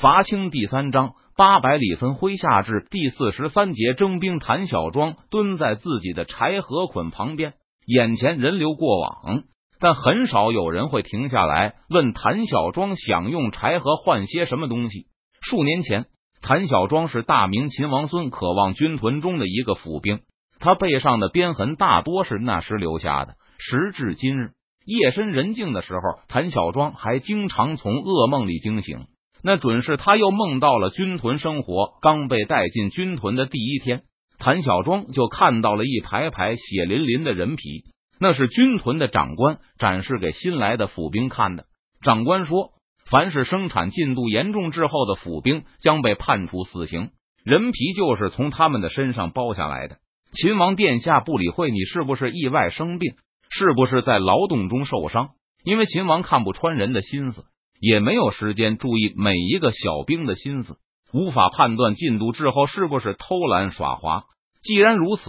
伐清第三章八百里分麾下至第四十三节征兵。谭小庄蹲在自己的柴禾捆旁边，眼前人流过往，但很少有人会停下来问谭小庄想用柴禾换些什么东西。数年前，谭小庄是大明秦王孙渴望军屯中的一个府兵，他背上的鞭痕大多是那时留下的。时至今日，夜深人静的时候，谭小庄还经常从噩梦里惊醒。那准是他又梦到了军屯生活。刚被带进军屯的第一天，谭小庄就看到了一排排血淋淋的人皮，那是军屯的长官展示给新来的府兵看的。长官说，凡是生产进度严重滞后的府兵将被判处死刑，人皮就是从他们的身上剥下来的。秦王殿下不理会你是不是意外生病。是不是在劳动中受伤？因为秦王看不穿人的心思，也没有时间注意每一个小兵的心思，无法判断进度滞后是不是偷懒耍滑。既然如此，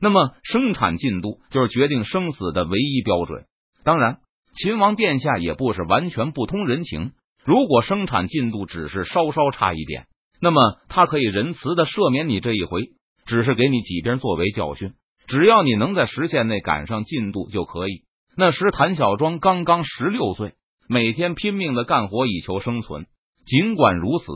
那么生产进度就是决定生死的唯一标准。当然，秦王殿下也不是完全不通人情。如果生产进度只是稍稍差一点，那么他可以仁慈的赦免你这一回，只是给你几鞭作为教训。只要你能在时限内赶上进度就可以。那时谭小庄刚刚十六岁，每天拼命的干活以求生存。尽管如此，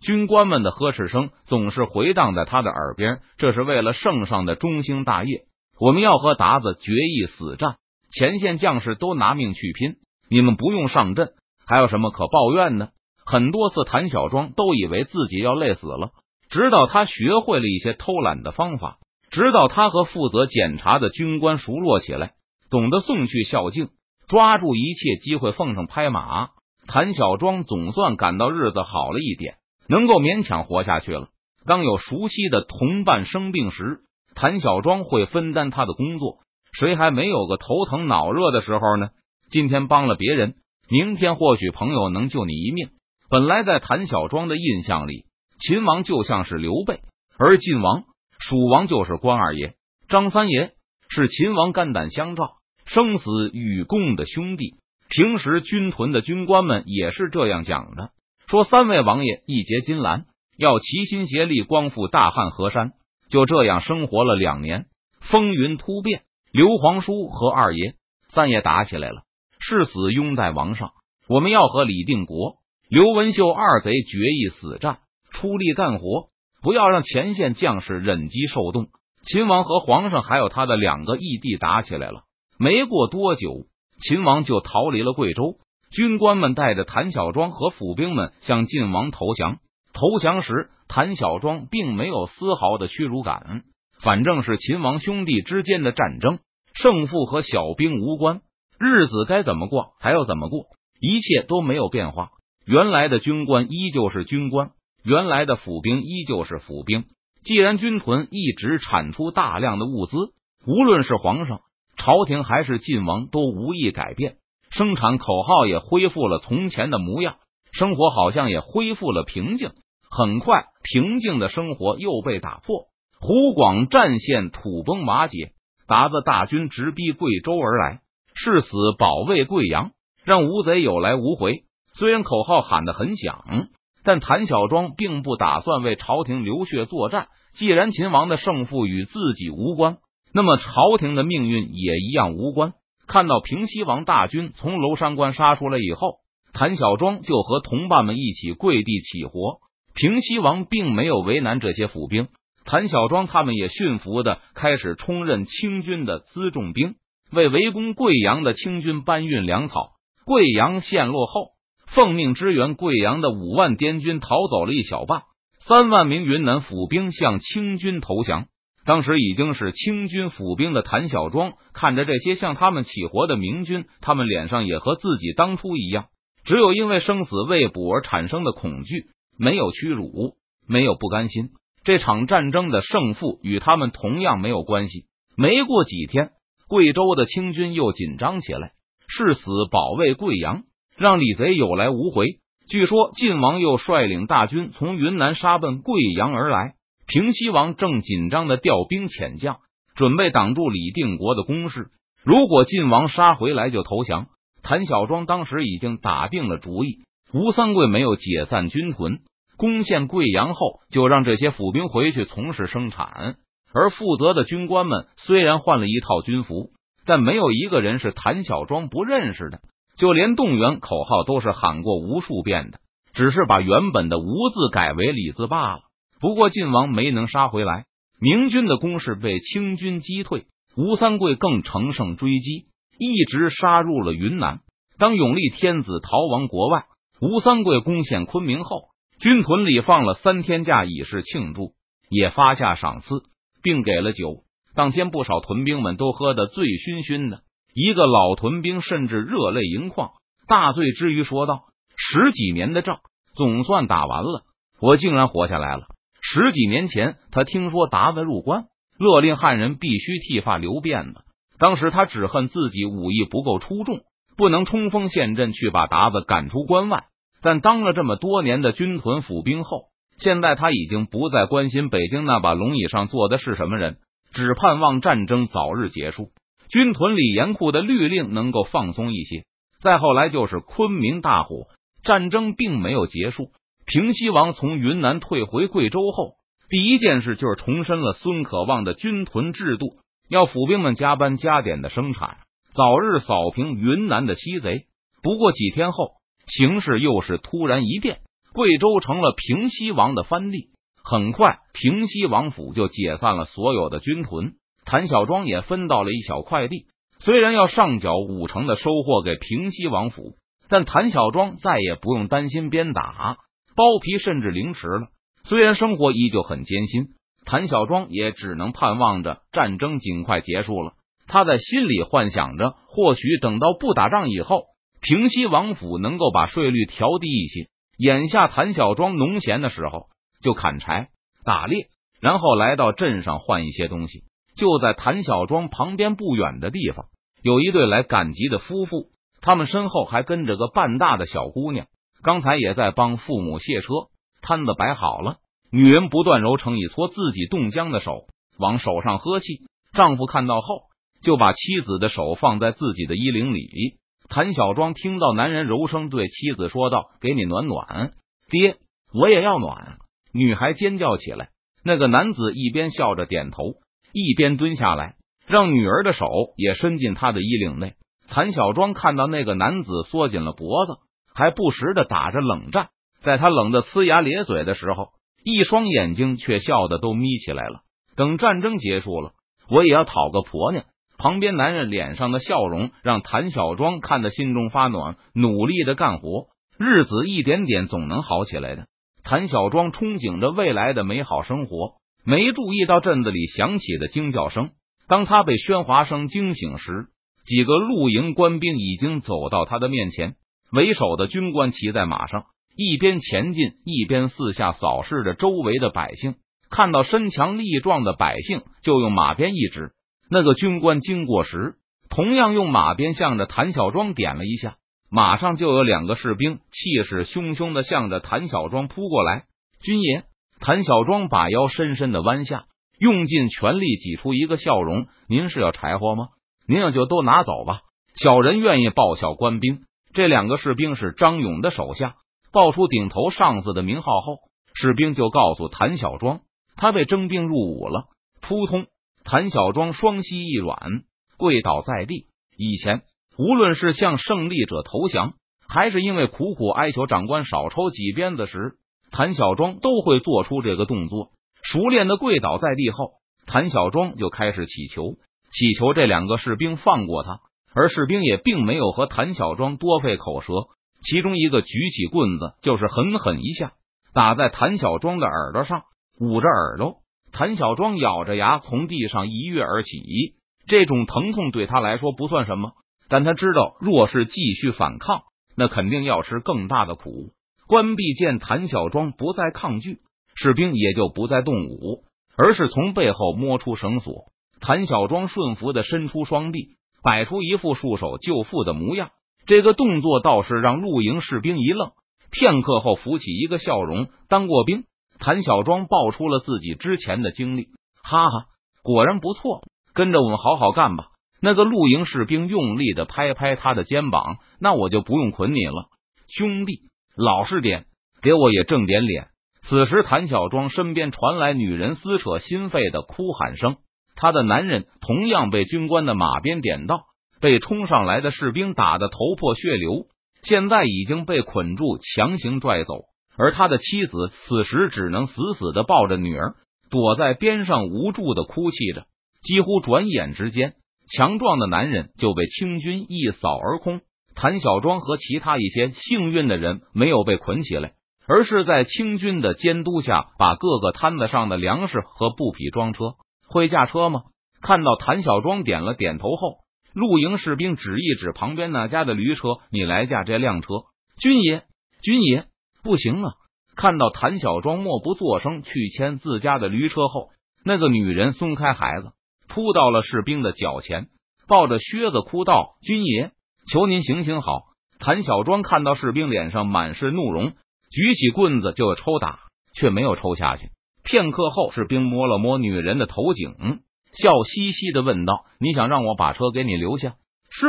军官们的呵斥声总是回荡在他的耳边。这是为了圣上的中兴大业，我们要和鞑子决一死战。前线将士都拿命去拼，你们不用上阵，还有什么可抱怨的？很多次，谭小庄都以为自己要累死了，直到他学会了一些偷懒的方法。直到他和负责检查的军官熟络起来，懂得送去孝敬，抓住一切机会奉上拍马，谭小庄总算感到日子好了一点，能够勉强活下去了。当有熟悉的同伴生病时，谭小庄会分担他的工作。谁还没有个头疼脑热的时候呢？今天帮了别人，明天或许朋友能救你一命。本来在谭小庄的印象里，秦王就像是刘备，而晋王。蜀王就是关二爷，张三爷是秦王肝胆相照、生死与共的兄弟。平时军屯的军官们也是这样讲的，说三位王爷义结金兰，要齐心协力光复大汉河山。就这样生活了两年，风云突变，刘皇叔和二爷、三爷打起来了，誓死拥戴王上。我们要和李定国、刘文秀二贼决一死战，出力干活。不要让前线将士忍饥受冻。秦王和皇上还有他的两个义弟打起来了。没过多久，秦王就逃离了贵州。军官们带着谭小庄和府兵们向晋王投降。投降时，谭小庄并没有丝毫的屈辱感。反正是秦王兄弟之间的战争，胜负和小兵无关。日子该怎么过还要怎么过，一切都没有变化。原来的军官依旧是军官。原来的府兵依旧是府兵。既然军屯一直产出大量的物资，无论是皇上、朝廷还是晋王都无意改变。生产口号也恢复了从前的模样，生活好像也恢复了平静。很快，平静的生活又被打破。湖广战线土崩瓦解，鞑子大军直逼贵州而来，誓死保卫贵阳，让吴贼有来无回。虽然口号喊得很响。但谭小庄并不打算为朝廷流血作战。既然秦王的胜负与自己无关，那么朝廷的命运也一样无关。看到平西王大军从娄山关杀出来以后，谭小庄就和同伴们一起跪地起活。平西王并没有为难这些府兵，谭小庄他们也驯服的开始充任清军的辎重兵，为围攻贵阳的清军搬运粮草。贵阳陷落后。奉命支援贵阳的五万滇军逃走了一小半，三万名云南府兵向清军投降。当时已经是清军府兵的谭小庄看着这些向他们起活的明军，他们脸上也和自己当初一样，只有因为生死未卜而产生的恐惧，没有屈辱，没有不甘心。这场战争的胜负与他们同样没有关系。没过几天，贵州的清军又紧张起来，誓死保卫贵阳。让李贼有来无回。据说晋王又率领大军从云南杀奔贵阳而来，平西王正紧张的调兵遣将，准备挡住李定国的攻势。如果晋王杀回来就投降，谭小庄当时已经打定了主意，吴三桂没有解散军屯，攻陷贵阳后，就让这些府兵回去从事生产。而负责的军官们虽然换了一套军服，但没有一个人是谭小庄不认识的。就连动员口号都是喊过无数遍的，只是把原本的吴字改为李字罢了。不过晋王没能杀回来，明军的攻势被清军击退，吴三桂更乘胜追击，一直杀入了云南。当永历天子逃亡国外，吴三桂攻陷昆明后，军屯里放了三天假以示庆祝，也发下赏赐，并给了酒。当天不少屯兵们都喝得醉醺醺的。一个老屯兵甚至热泪盈眶，大醉之余说道：“十几年的仗总算打完了，我竟然活下来了。十几年前，他听说达子入关，勒令汉人必须剃发留辫子。当时他只恨自己武艺不够出众，不能冲锋陷阵去把达子赶出关外。但当了这么多年的军屯府兵后，现在他已经不再关心北京那把龙椅上坐的是什么人，只盼望战争早日结束。”军屯里严酷的律令能够放松一些。再后来就是昆明大火，战争并没有结束。平西王从云南退回贵州后，第一件事就是重申了孙可望的军屯制度，要府兵们加班加点的生产，早日扫平云南的西贼。不过几天后，形势又是突然一变，贵州成了平西王的藩地。很快，平西王府就解散了所有的军屯。谭小庄也分到了一小块地，虽然要上缴五成的收获给平西王府，但谭小庄再也不用担心鞭打、剥皮甚至凌迟了。虽然生活依旧很艰辛，谭小庄也只能盼望着战争尽快结束了。他在心里幻想着，或许等到不打仗以后，平西王府能够把税率调低一些。眼下谭小庄农闲的时候，就砍柴、打猎，然后来到镇上换一些东西。就在谭小庄旁边不远的地方，有一对来赶集的夫妇，他们身后还跟着个半大的小姑娘，刚才也在帮父母卸车。摊子摆好了，女人不断揉成一撮自己冻僵的手，往手上喝气。丈夫看到后，就把妻子的手放在自己的衣领里。谭小庄听到男人柔声对妻子说道：“给你暖暖，爹，我也要暖。”女孩尖叫起来。那个男子一边笑着点头。一边蹲下来，让女儿的手也伸进他的衣领内。谭小庄看到那个男子缩紧了脖子，还不时的打着冷战。在他冷的呲牙咧嘴的时候，一双眼睛却笑的都眯起来了。等战争结束了，我也要讨个婆娘。旁边男人脸上的笑容让谭小庄看得心中发暖，努力的干活，日子一点点总能好起来的。谭小庄憧憬着未来的美好生活。没注意到镇子里响起的惊叫声。当他被喧哗声惊醒时，几个露营官兵已经走到他的面前。为首的军官骑在马上，一边前进，一边四下扫视着周围的百姓。看到身强力壮的百姓，就用马鞭一指。那个军官经过时，同样用马鞭向着谭小庄点了一下，马上就有两个士兵气势汹汹的向着谭小庄扑过来。军爷。谭小庄把腰深深的弯下，用尽全力挤出一个笑容：“您是要柴火吗？您要就都拿走吧。”小人愿意报效官兵。这两个士兵是张勇的手下。报出顶头上司的名号后，士兵就告诉谭小庄，他被征兵入伍了。扑通！谭小庄双膝一软，跪倒在地。以前，无论是向胜利者投降，还是因为苦苦哀求长官少抽几鞭子时，谭小庄都会做出这个动作，熟练的跪倒在地后，谭小庄就开始祈求，祈求这两个士兵放过他。而士兵也并没有和谭小庄多费口舌，其中一个举起棍子，就是狠狠一下打在谭小庄的耳朵上，捂着耳朵。谭小庄咬着牙从地上一跃而起，这种疼痛对他来说不算什么，但他知道，若是继续反抗，那肯定要吃更大的苦。关闭见谭小庄不再抗拒，士兵也就不再动武，而是从背后摸出绳索。谭小庄顺服的伸出双臂，摆出一副束手就缚的模样。这个动作倒是让露营士兵一愣，片刻后浮起一个笑容。当过兵，谭小庄报出了自己之前的经历，哈哈，果然不错，跟着我们好好干吧。那个露营士兵用力的拍拍他的肩膀，那我就不用捆你了，兄弟。老实点，给我也正点脸。此时，谭小庄身边传来女人撕扯心肺的哭喊声，他的男人同样被军官的马鞭点到，被冲上来的士兵打得头破血流，现在已经被捆住，强行拽走。而他的妻子此时只能死死的抱着女儿，躲在边上无助的哭泣着。几乎转眼之间，强壮的男人就被清军一扫而空。谭小庄和其他一些幸运的人没有被捆起来，而是在清军的监督下，把各个摊子上的粮食和布匹装车。会驾车吗？看到谭小庄点了点头后，露营士兵指一指旁边那家的驴车：“你来驾这辆车。”军爷，军爷，不行啊！看到谭小庄默不作声去牵自家的驴车后，那个女人松开孩子，扑到了士兵的脚前，抱着靴子哭道：“军爷。”求您行行好！谭小庄看到士兵脸上满是怒容，举起棍子就要抽打，却没有抽下去。片刻后，士兵摸了摸女人的头颈，笑嘻嘻的问道：“你想让我把车给你留下？”是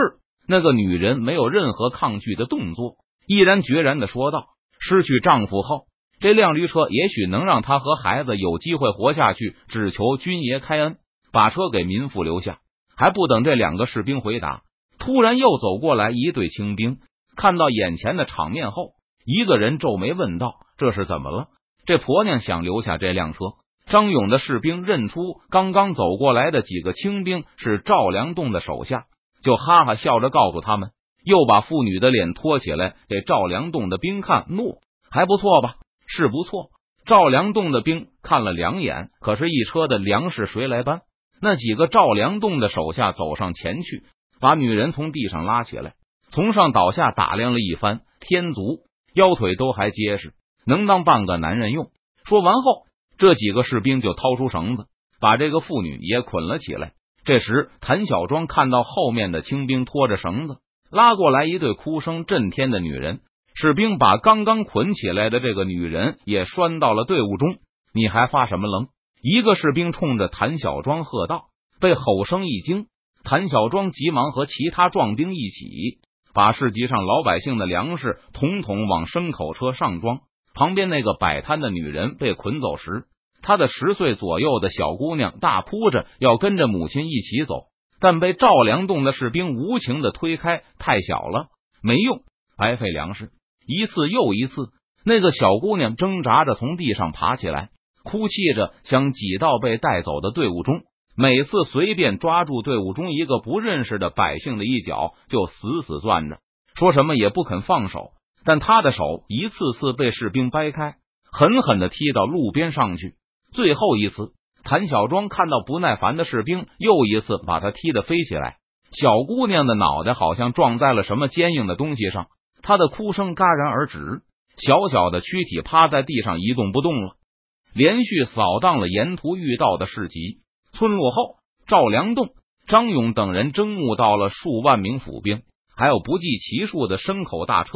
那个女人没有任何抗拒的动作，毅然决然的说道：“失去丈夫后，这辆驴车也许能让她和孩子有机会活下去，只求军爷开恩，把车给民妇留下。”还不等这两个士兵回答。突然又走过来一队清兵，看到眼前的场面后，一个人皱眉问道：“这是怎么了？这婆娘想留下这辆车？”张勇的士兵认出刚刚走过来的几个清兵是赵良栋的手下，就哈哈笑着告诉他们，又把妇女的脸托起来给赵良栋的兵看。诺，还不错吧？是不错。赵良栋的兵看了两眼，可是，一车的粮食谁来搬？那几个赵良栋的手下走上前去。把女人从地上拉起来，从上到下打量了一番，天足腰腿都还结实，能当半个男人用。说完后，这几个士兵就掏出绳子，把这个妇女也捆了起来。这时，谭小庄看到后面的清兵拖着绳子拉过来一对哭声震天的女人，士兵把刚刚捆起来的这个女人也拴到了队伍中。你还发什么愣？一个士兵冲着谭小庄喝道，被吼声一惊。谭小庄急忙和其他壮兵一起把市集上老百姓的粮食统统往牲口车上装。旁边那个摆摊的女人被捆走时，她的十岁左右的小姑娘大哭着要跟着母亲一起走，但被赵良栋的士兵无情的推开。太小了，没用，白费粮食。一次又一次，那个小姑娘挣扎着从地上爬起来，哭泣着想挤到被带走的队伍中。每次随便抓住队伍中一个不认识的百姓的一脚，就死死攥着，说什么也不肯放手。但他的手一次次被士兵掰开，狠狠的踢到路边上去。最后一次，谭小庄看到不耐烦的士兵，又一次把他踢得飞起来。小姑娘的脑袋好像撞在了什么坚硬的东西上，她的哭声戛然而止，小小的躯体趴在地上一动不动了。连续扫荡了沿途遇到的市集。村落后，赵良栋、张勇等人征募到了数万名府兵，还有不计其数的牲口大车，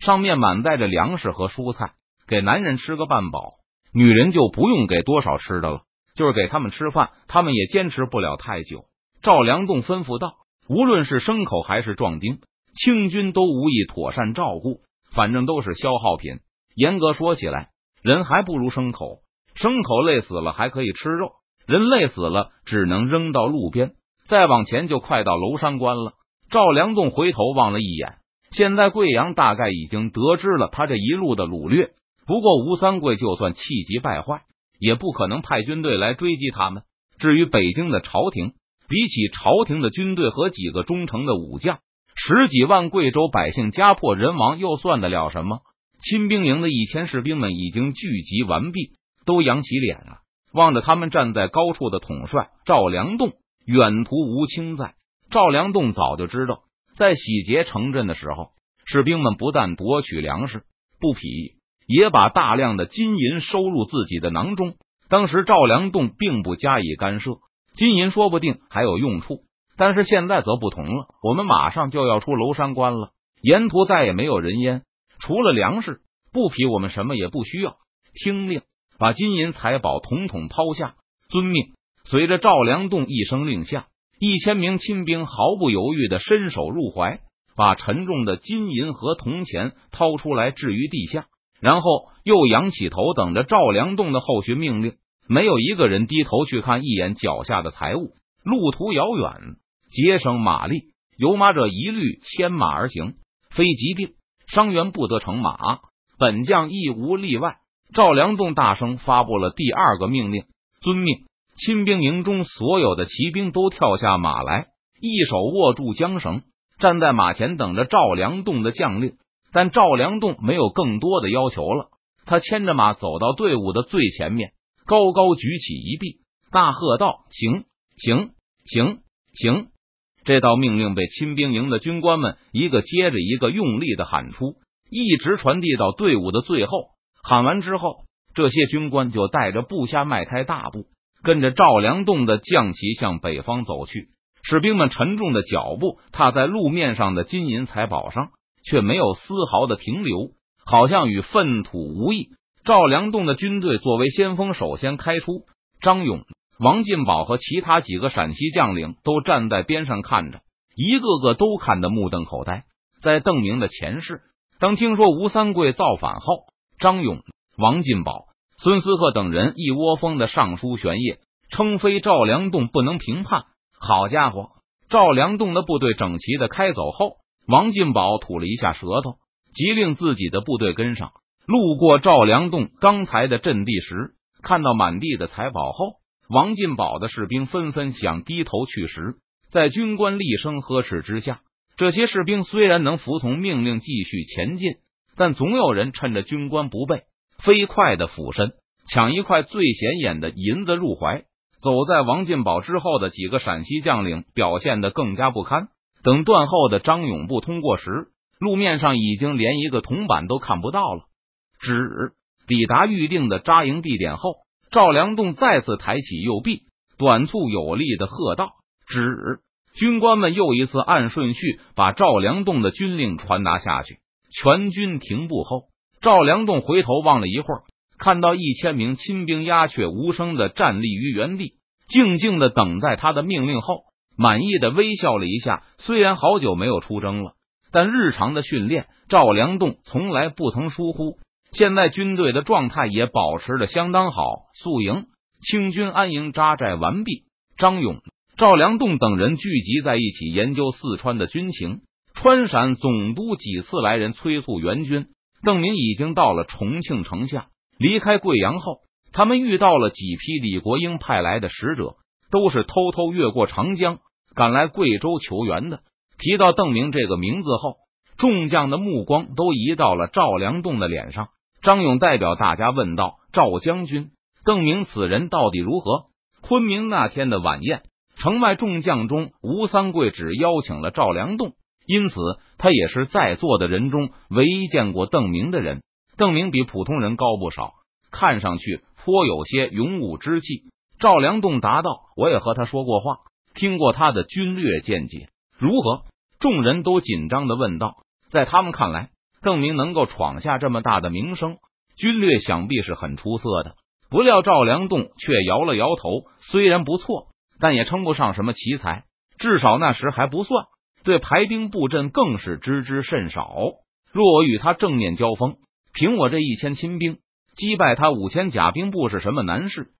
上面满载着粮食和蔬菜，给男人吃个半饱，女人就不用给多少吃的了。就是给他们吃饭，他们也坚持不了太久。赵良栋吩咐道：“无论是牲口还是壮丁，清军都无意妥善照顾，反正都是消耗品。严格说起来，人还不如牲口，牲口累死了还可以吃肉。”人累死了，只能扔到路边。再往前就快到娄山关了。赵良栋回头望了一眼，现在贵阳大概已经得知了他这一路的掳掠。不过吴三桂就算气急败坏，也不可能派军队来追击他们。至于北京的朝廷，比起朝廷的军队和几个忠诚的武将，十几万贵州百姓家破人亡又算得了什么？亲兵营的一千士兵们已经聚集完毕，都扬起脸了。望着他们站在高处的统帅赵良栋，远途吴清在。赵良栋早就知道，在洗劫城镇的时候，士兵们不但夺取粮食、布匹，也把大量的金银收入自己的囊中。当时赵良栋并不加以干涉，金银说不定还有用处。但是现在则不同了，我们马上就要出娄山关了，沿途再也没有人烟，除了粮食、布匹，我们什么也不需要。听令。把金银财宝统统抛下，遵命。随着赵良栋一声令下，一千名亲兵毫不犹豫的伸手入怀，把沉重的金银和铜钱掏出来置于地下，然后又仰起头等着赵良栋的后续命令。没有一个人低头去看一眼脚下的财物。路途遥远，节省马力，有马者一律牵马而行，非疾病伤员不得乘马。本将亦无例外。赵良栋大声发布了第二个命令：遵命！亲兵营中所有的骑兵都跳下马来，一手握住缰绳，站在马前等着赵良栋的将令。但赵良栋没有更多的要求了，他牵着马走到队伍的最前面，高高举起一臂，大喝道：“行行！”行行，这道命令被亲兵营的军官们一个接着一个用力的喊出，一直传递到队伍的最后。喊完之后，这些军官就带着部下迈开大步，跟着赵良栋的将旗向北方走去。士兵们沉重的脚步踏在路面上的金银财宝上，却没有丝毫的停留，好像与粪土无异。赵良栋的军队作为先锋，首先开出。张勇。王进宝和其他几个陕西将领都站在边上看着，一个个都看得目瞪口呆。在邓明的前世，当听说吴三桂造反后，张勇、王进宝、孙思克等人一窝蜂的上书玄烨，称非赵良栋不能平叛。好家伙，赵良栋的部队整齐的开走后，王进宝吐了一下舌头，急令自己的部队跟上。路过赵良栋刚才的阵地时，看到满地的财宝后。王进宝的士兵纷纷想低头去时，在军官厉声呵斥之下，这些士兵虽然能服从命令继续前进，但总有人趁着军官不备，飞快的俯身抢一块最显眼的银子入怀。走在王进宝之后的几个陕西将领表现的更加不堪。等断后的张永部通过时，路面上已经连一个铜板都看不到了。只抵达预定的扎营地点后。赵良栋再次抬起右臂，短促有力的喝道：“止！”军官们又一次按顺序把赵良栋的军令传达下去。全军停步后，赵良栋回头望了一会儿，看到一千名亲兵鸦雀无声的站立于原地，静静的等待他的命令后，满意的微笑了一下。虽然好久没有出征了，但日常的训练，赵良栋从来不曾疏忽。现在军队的状态也保持的相当好。宿营，清军安营扎寨完毕。张勇、赵良栋等人聚集在一起研究四川的军情。川陕总督几次来人催促援军。邓明已经到了重庆城下。离开贵阳后，他们遇到了几批李国英派来的使者，都是偷偷越过长江赶来贵州求援的。提到邓明这个名字后，众将的目光都移到了赵良栋的脸上。张勇代表大家问道：“赵将军，邓明此人到底如何？”昆明那天的晚宴，城外众将中，吴三桂只邀请了赵良栋，因此他也是在座的人中唯一见过邓明的人。邓明比普通人高不少，看上去颇有些勇武之气。赵良栋答道：“我也和他说过话，听过他的军略见解，如何？”众人都紧张的问道。在他们看来。邓明能够闯下这么大的名声，军略想必是很出色的。不料赵良栋却摇了摇头，虽然不错，但也称不上什么奇才，至少那时还不算。对排兵布阵更是知之甚少。若我与他正面交锋，凭我这一千亲兵击败他五千甲兵，不是什么难事。